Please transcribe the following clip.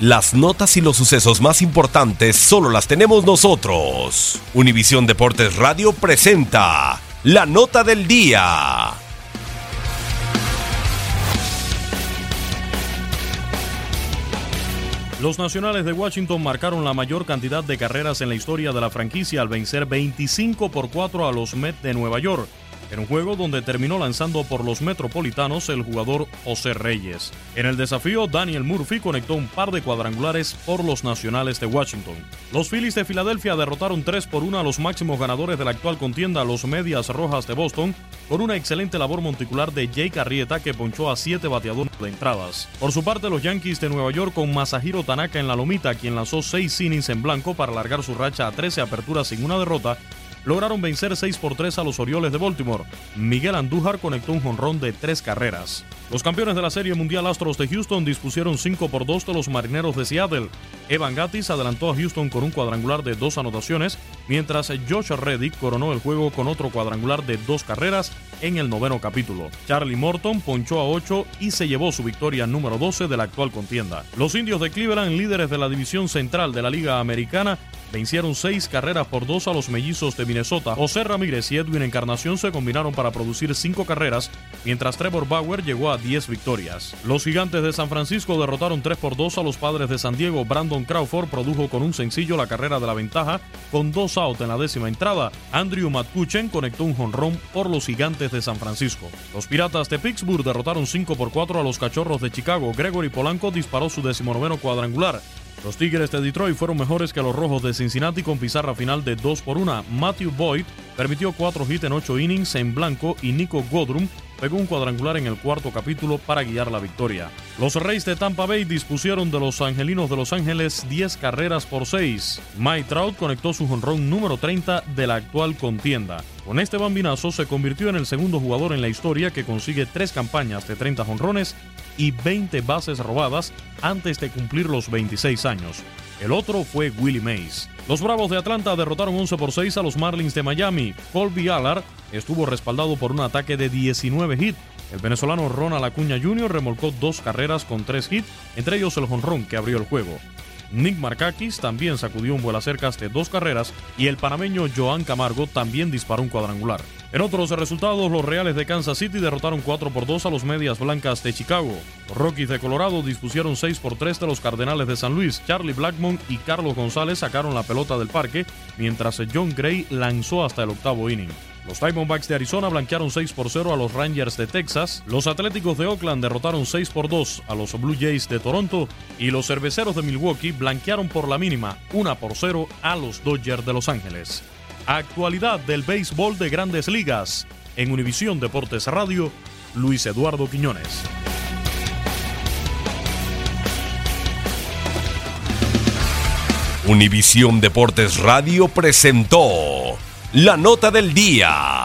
Las notas y los sucesos más importantes solo las tenemos nosotros. Univisión Deportes Radio presenta la nota del día. Los Nacionales de Washington marcaron la mayor cantidad de carreras en la historia de la franquicia al vencer 25 por 4 a los Mets de Nueva York en un juego donde terminó lanzando por los Metropolitanos el jugador José Reyes. En el desafío, Daniel Murphy conectó un par de cuadrangulares por los Nacionales de Washington. Los Phillies de Filadelfia derrotaron 3 por 1 a los máximos ganadores de la actual contienda, los Medias Rojas de Boston, con una excelente labor monticular de Jake Arrieta que ponchó a 7 bateadores de entradas. Por su parte, los Yankees de Nueva York con Masahiro Tanaka en la lomita, quien lanzó 6 innings en blanco para alargar su racha a 13 aperturas sin una derrota, lograron vencer 6 por 3 a los Orioles de Baltimore. Miguel Andújar conectó un jonrón de tres carreras. Los campeones de la Serie Mundial Astros de Houston dispusieron 5 por 2 de los Marineros de Seattle. Evan Gattis adelantó a Houston con un cuadrangular de dos anotaciones, mientras Josh Reddick coronó el juego con otro cuadrangular de dos carreras en el noveno capítulo. Charlie Morton ponchó a 8 y se llevó su victoria número 12 de la actual contienda. Los indios de Cleveland, líderes de la división central de la Liga Americana, vencieron seis carreras por dos a los mellizos de Minnesota. José Ramírez y Edwin Encarnación se combinaron para producir cinco carreras, mientras Trevor Bauer llegó a 10 victorias. Los gigantes de San Francisco derrotaron 3 por 2 a los padres de San Diego. Brandon Crawford produjo con un sencillo la carrera de la ventaja con dos outs en la décima entrada. Andrew McCutchen conectó un jonrón por los gigantes de San Francisco. Los piratas de Pittsburgh derrotaron 5 por 4 a los cachorros de Chicago. Gregory Polanco disparó su decimonoveno cuadrangular. Los Tigres de Detroit fueron mejores que los Rojos de Cincinnati con pizarra final de 2 por 1. Matthew Boyd permitió 4 hits en 8 innings en blanco y Nico Godrum pegó un cuadrangular en el cuarto capítulo para guiar la victoria. Los Reyes de Tampa Bay dispusieron de los Angelinos de Los Ángeles 10 carreras por 6. Mike Trout conectó su jonrón número 30 de la actual contienda. Con este bambinazo se convirtió en el segundo jugador en la historia que consigue tres campañas de 30 jonrones y 20 bases robadas antes de cumplir los 26 años. El otro fue Willie Mays. Los Bravos de Atlanta derrotaron 11 por 6 a los Marlins de Miami. Colby Allard estuvo respaldado por un ataque de 19 hits. El venezolano Ronald Acuña Jr. remolcó dos carreras con tres hits, entre ellos el jonrón que abrió el juego. Nick Markakis también sacudió un vuelo cerca de dos carreras y el panameño Joan Camargo también disparó un cuadrangular. En otros resultados, los Reales de Kansas City derrotaron 4 por 2 a los Medias Blancas de Chicago. Los Rockies de Colorado dispusieron 6 por 3 de los Cardenales de San Luis. Charlie Blackmon y Carlos González sacaron la pelota del parque, mientras John Gray lanzó hasta el octavo inning. Los Diamondbacks de Arizona blanquearon 6 por 0 a los Rangers de Texas. Los Atléticos de Oakland derrotaron 6 por 2 a los Blue Jays de Toronto. Y los Cerveceros de Milwaukee blanquearon por la mínima 1 por 0 a los Dodgers de Los Ángeles. Actualidad del béisbol de grandes ligas. En Univisión Deportes Radio, Luis Eduardo Quiñones. Univisión Deportes Radio presentó la nota del día.